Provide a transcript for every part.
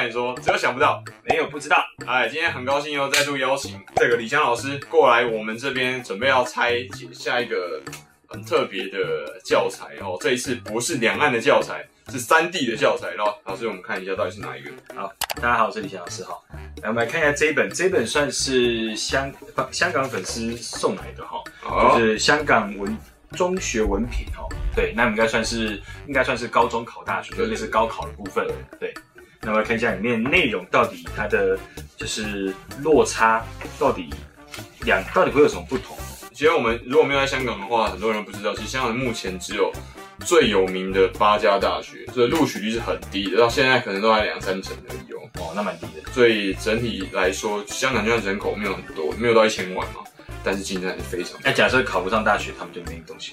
向你说，只有想不到，没有不知道。哎，今天很高兴又再度邀请这个李湘老师过来我们这边，准备要拆解下一个很特别的教材哦。这一次不是两岸的教材，是三地的教材喽。老师，我们看一下到底是哪一个？好，大家好，我是李湘老师。好，来我们来看一下这一本，这一本算是香香港粉丝送来的哈，就是香港文中学文凭哦。对，那应该算是应该算是高中考大学，就类似高考的部分。对，那我们看一下里面内容到底它的就是落差到底两到底会有什么不同？其实我们如果没有在香港的话，很多人不知道，其实香港目前只有最有名的八家大学，所以录取率是很低的，到现在可能都还两三成而已哦。哦，那蛮低的。所以整体来说，香港就算人口没有很多，没有到一千万嘛，但是竞争还是非常。那假设考不上大学，他们就没东西。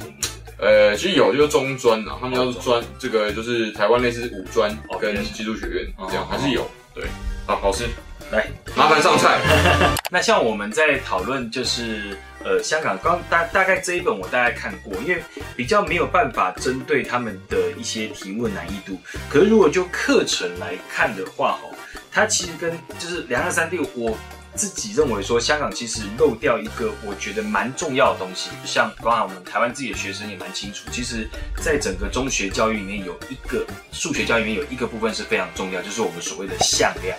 呃，其实有就是中专啊，他们要是专这个就是台湾类似五专跟技术学院这样还是有。对，好，老师来麻烦上菜。那像我们在讨论就是呃香港刚大大概这一本我大概看过，因为比较没有办法针对他们的一些题目的难易度。可是如果就课程来看的话，哦，它其实跟就是两岸三地我。自己认为说，香港其实漏掉一个我觉得蛮重要的东西，像包含我们台湾自己的学生也蛮清楚，其实在整个中学教育里面有一个数学教育里面有一个部分是非常重要，就是我们所谓的向量。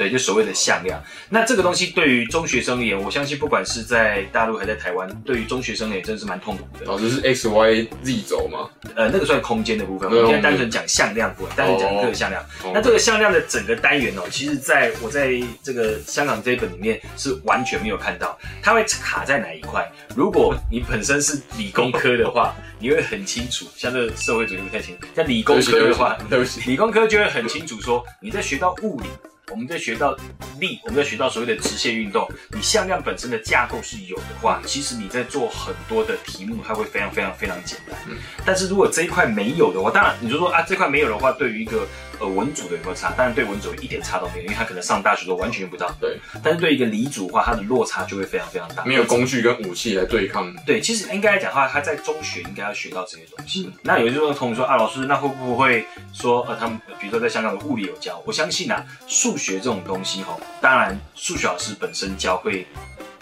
对，就所谓的向量。那这个东西对于中学生而言，我相信不管是在大陆还在台湾，对于中学生也真的是蛮痛苦的。老师是 x y z 轴吗？呃，那个算空间的部分。我们现在单纯讲向量部分，单纯讲这个向量。那这个向量的整个单元哦，其实在我在这个香港这一本里面是完全没有看到，它会卡在哪一块。如果你本身是理工科的话，你会很清楚。像这个社会主义不太清楚，像理工科的话，对不起，理工科就会很清楚说你在学到物理。我们在学到力，我们在学到所谓的直线运动，你向量本身的架构是有的话，其实你在做很多的题目，它会非常非常非常简单。嗯，但是如果这一块没有的话，当然你就说啊，这块没有的话，对于一个呃文组的有没有差？但是对文组一点差都没有，因为他可能上大学都完全用不到。对，但是对一个理组的话，它的落差就会非常非常大。没有工具跟武器来对抗。对，其实应该来讲的话，他在中学应该要学到这些东西。嗯，那有一些同学说啊，老师，那会不会说呃，他们比如说在香港的物理有教？我相信啊，数学这种东西。当然，数学老师本身教会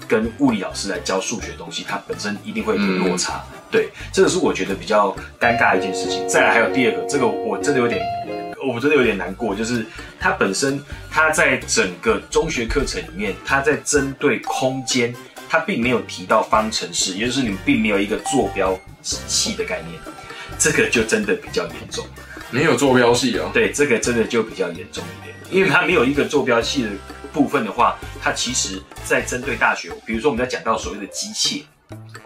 跟物理老师来教数学东西，它本身一定会有落差。嗯、对，这个是我觉得比较尴尬的一件事情。再来还有第二个，这个我真的有点，我真的有点难过，就是它本身它在整个中学课程里面，它在针对空间，它并没有提到方程式，也就是你们并没有一个坐标系的概念，这个就真的比较严重。没有坐标系啊？对，这个真的就比较严重一点。因为它没有一个坐标系的部分的话，它其实在针对大学，比如说我们在讲到所谓的机械，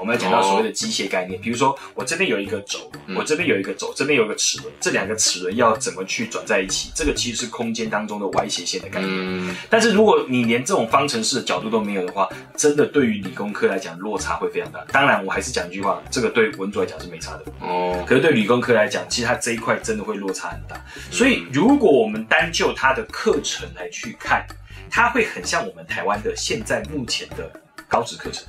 我们要讲到所谓的机械概念，比如说我这边有一个轴，我这边有一个轴，这边有一个齿轮，这两个齿轮要怎么去转在一起？这个其实是空间当中的 y 斜线的概念。但是如果你连这种方程式的角度都没有的话，真的对于理工科来讲落差会非常大。当然，我还是讲一句话，这个对文组来讲是没差的哦。可是对理工科来讲，其实它这一块真的会落差很大。所以如果我们单就它的课程来去看，它会很像我们台湾的现在目前的。高职课程。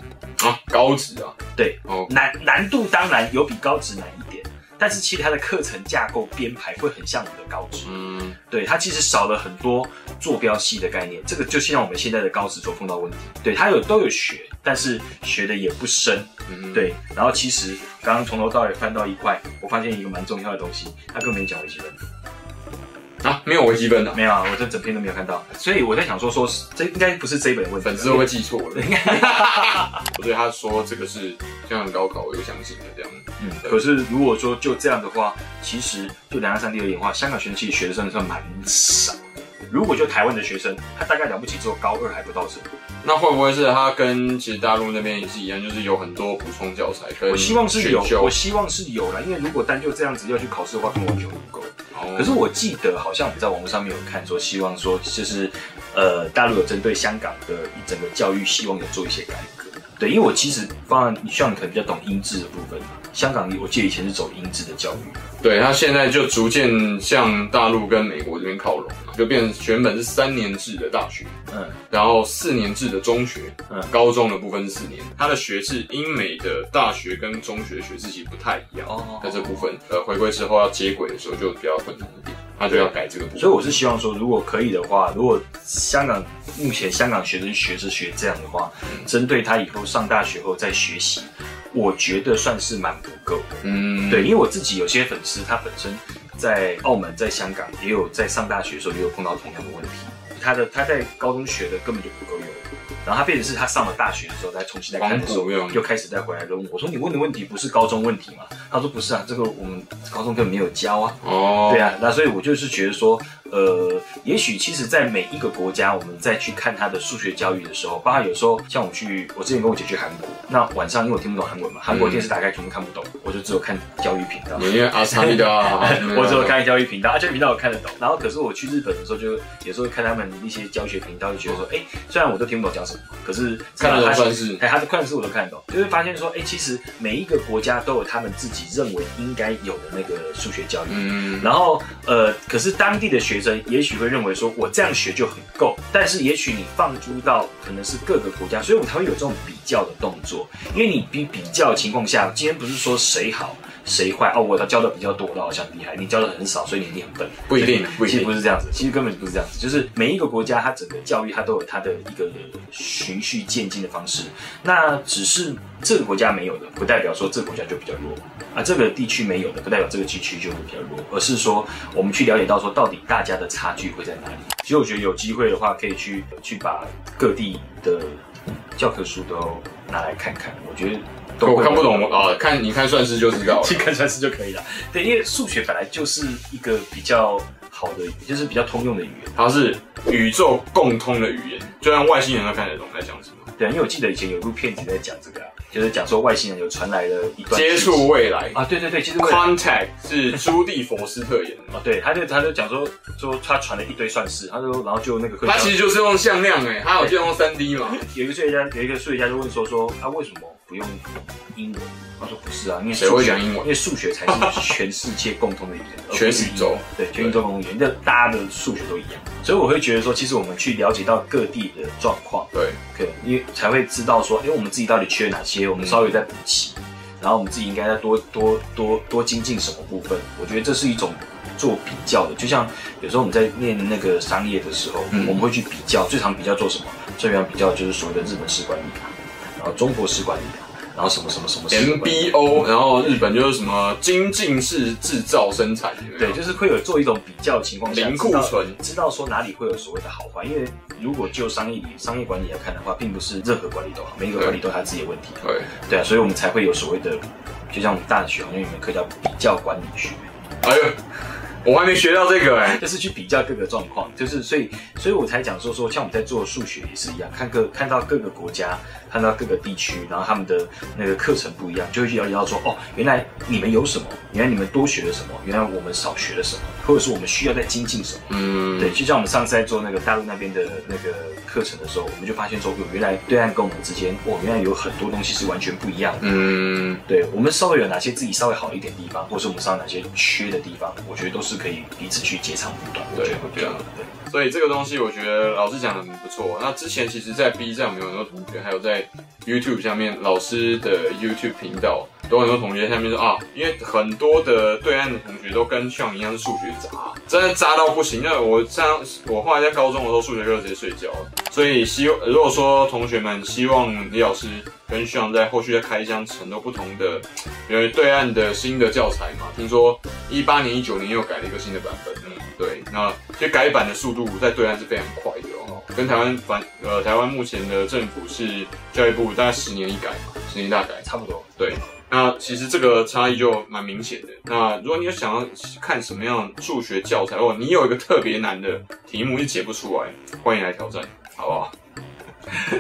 啊，高职啊，对，哦，难难度当然有比高职难一点，但是其实它的课程架构编排会很像我们的高职，嗯，对，它其实少了很多坐标系的概念，这个就像我们现在的高职所碰到问题，对，它有都有学，但是学的也不深，嗯，对，然后其实刚刚从头到尾翻到一块，我发现一个蛮重要的东西，他根本没讲微积分。啊，没有微积分的，没有啊，我这整篇都没有看到，所以我在想说，说这应该不是这一本的问题，粉丝会不会记错了？我对他说这个是香港高考，我就相信了这样。嗯，可是如果说就这样的话，其实就两岸三地而言的话，香港学生学生算蛮少。如果就台湾的学生，他大概了不起只有高二还不到这。那会不会是他跟其实大陆那边也是一样，就是有很多补充教材？我希望是有，我希望是有啦，因为如果单就这样子要去考试的话，根本完全不够。可是我记得好像我们在网络上面有看说，希望说就是呃，大陆有针对香港的一整个教育，希望有做一些改革。对，因为我其实当然，像你可能比较懂音质的部分，香港我记得以前是走音质的教育，对，他现在就逐渐向大陆跟美国这边靠拢了，就变成原本是三年制的大学，嗯，然后四年制的中学，嗯，高中的部分是四年，它的学制英美的大学跟中学学制其实不太一样，哦，在这部分呃回归之后要接轨的时候就比较困难一点。他就要改这个部分。所以我是希望说，如果可以的话，如果香港目前香港学生学是学这样的话，针、嗯、对他以后上大学后再学习，我觉得算是蛮不够的。嗯，对，因为我自己有些粉丝，他本身在澳门、在香港也有在上大学的时候也有碰到同样的问题，他的他在高中学的根本就不够用。然后他变成是他上了大学的时候再重新再看的时候，又开始再回来问我，我说，你问的问题不是高中问题吗？他说不是啊，这个我们高中根本没有教啊。哦，对啊，那所以我就是觉得说。呃，也许其实，在每一个国家，我们再去看他的数学教育的时候，包括有时候像我去，我之前跟我姐去韩国，那晚上因为我听不懂韩文嘛，韩国电视打开全部看不懂，我就只有看教育频道。因为阿萨米 的，我只有看教育频道，啊，教育频道我看得懂。然后可是我去日本的时候，就有时候看他们一些教学频道，就觉得说，哎，虽然我都听不懂讲什么，可是看得懂算是，哎，他的算式我都看得懂，就会发现说，哎，其实每一个国家都有他们自己认为应该有的那个数学教育。嗯。然后，呃，可是当地的学生也许会认为。说我这样学就很够，但是也许你放诸到可能是各个国家，所以我们才会有这种比较的动作。因为你比比较的情况下，今天不是说谁好谁坏哦，我他教的比较多，我好像厉害；你教的很少，所以你一定很笨。不一定，不一定，其实不是这样子，其实根本不是这样子。就是每一个国家，它整个教育它都有它的一个循序渐进的方式。那只是这个国家没有的，不代表说这个国家就比较弱。啊，这个地区没有的，不代表这个地区就会比较弱，而是说我们去了解到说，到底大家的差距会在哪里。其实我觉得有机会的话，可以去去把各地的教科书都拿来看看。我觉得都我看不懂啊，看你看算式就知道了，去看算式就可以了。对，因为数学本来就是一个比较好的，就是比较通用的语言，它是宇宙共通的语言，就让外星人都看得懂在讲什么。对，因为我记得以前有部片子在讲这个啊。就是讲说外星人有传来了一段接触未来啊，对对对，其实 Contact 是朱蒂佛斯特演的啊，对，他就他就讲说说他传了一堆算式，他说然后就那个他其实就是用向量哎，他有就用三 D 嘛，有一个数学家有一个数学家就问说说他为什么不用英文？他说不是啊，因为谁会讲英文？因为数学才是全世界共通的语言，全宇宙对，全宇宙共通语言，这大家的数学都一样，所以我会觉得说，其实我们去了解到各地的状况，对，可因为才会知道说，因为我们自己到底缺哪些，我们稍微在补齐，然后我们自己应该再多多多多精进什么部分。我觉得这是一种做比较的，就像有时候我们在念那个商业的时候，嗯、我们会去比较，最常比较做什么？最常比较就是所谓的日本式管理卡，然后中国式管理卡。然后什么什么什么 MBO，然后日本就是什么精进式制造生产，对，就是会有做一种比较的情况下，零库存，知道说哪里会有所谓的好坏。因为如果就商业商业管理来看的话，并不是任何管理都好，每一个管理都有他自己的问题。对，对啊，所以我们才会有所谓的，就像我们大学好像有门课叫比较管理学。哎呦。我还没学到这个哎、欸，就是去比较各个状况，就是所以，所以我才讲说说，像我们在做数学也是一样，看各看到各个国家，看到各个地区，然后他们的那个课程不一样，就会去了解到说，哦，原来你们有什么，原来你们多学了什么，原来我们少学了什么，或者是我们需要再精进什么。嗯，对，就像我们上次在做那个大陆那边的那个课程的时候，我们就发现说，原来对岸跟我们之间，哦，原来有很多东西是完全不一样的。嗯，对，我们稍微有哪些自己稍微好一点的地方，或者是我们稍微哪些缺的地方，我觉得都是。可以彼此去截长补短，对，我觉得。对，所以这个东西我觉得老师讲的很不错。那之前其实，在 B 站我们有很多同学，还有在 YouTube 下面老师的 YouTube 频道，都很多同学下面说啊，因为很多的对岸的同学都跟像一样是数学渣，真的渣到不行。那我像我后来在高中的时候，数学课直接睡觉了。所以希望如果说同学们希望李老师跟学长在后续再开箱很多不同的，因为对岸的新的教材嘛，听说一八年、一九年又改了一个新的版本。嗯，对，那其实改版的速度在对岸是非常快的。跟台湾反呃，台湾目前的政府是教育部大概十年一改嘛，十年大改差不多。对，那其实这个差异就蛮明显的。那如果你有想要看什么样数学教材，哦，你有一个特别难的题目你解不出来，欢迎来挑战，好不好？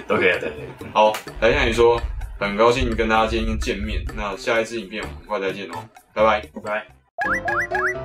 都可以啊，对对。好，来向你说，很高兴跟大家今天见面。那下一支影片我们很快再见哦，拜拜，拜拜。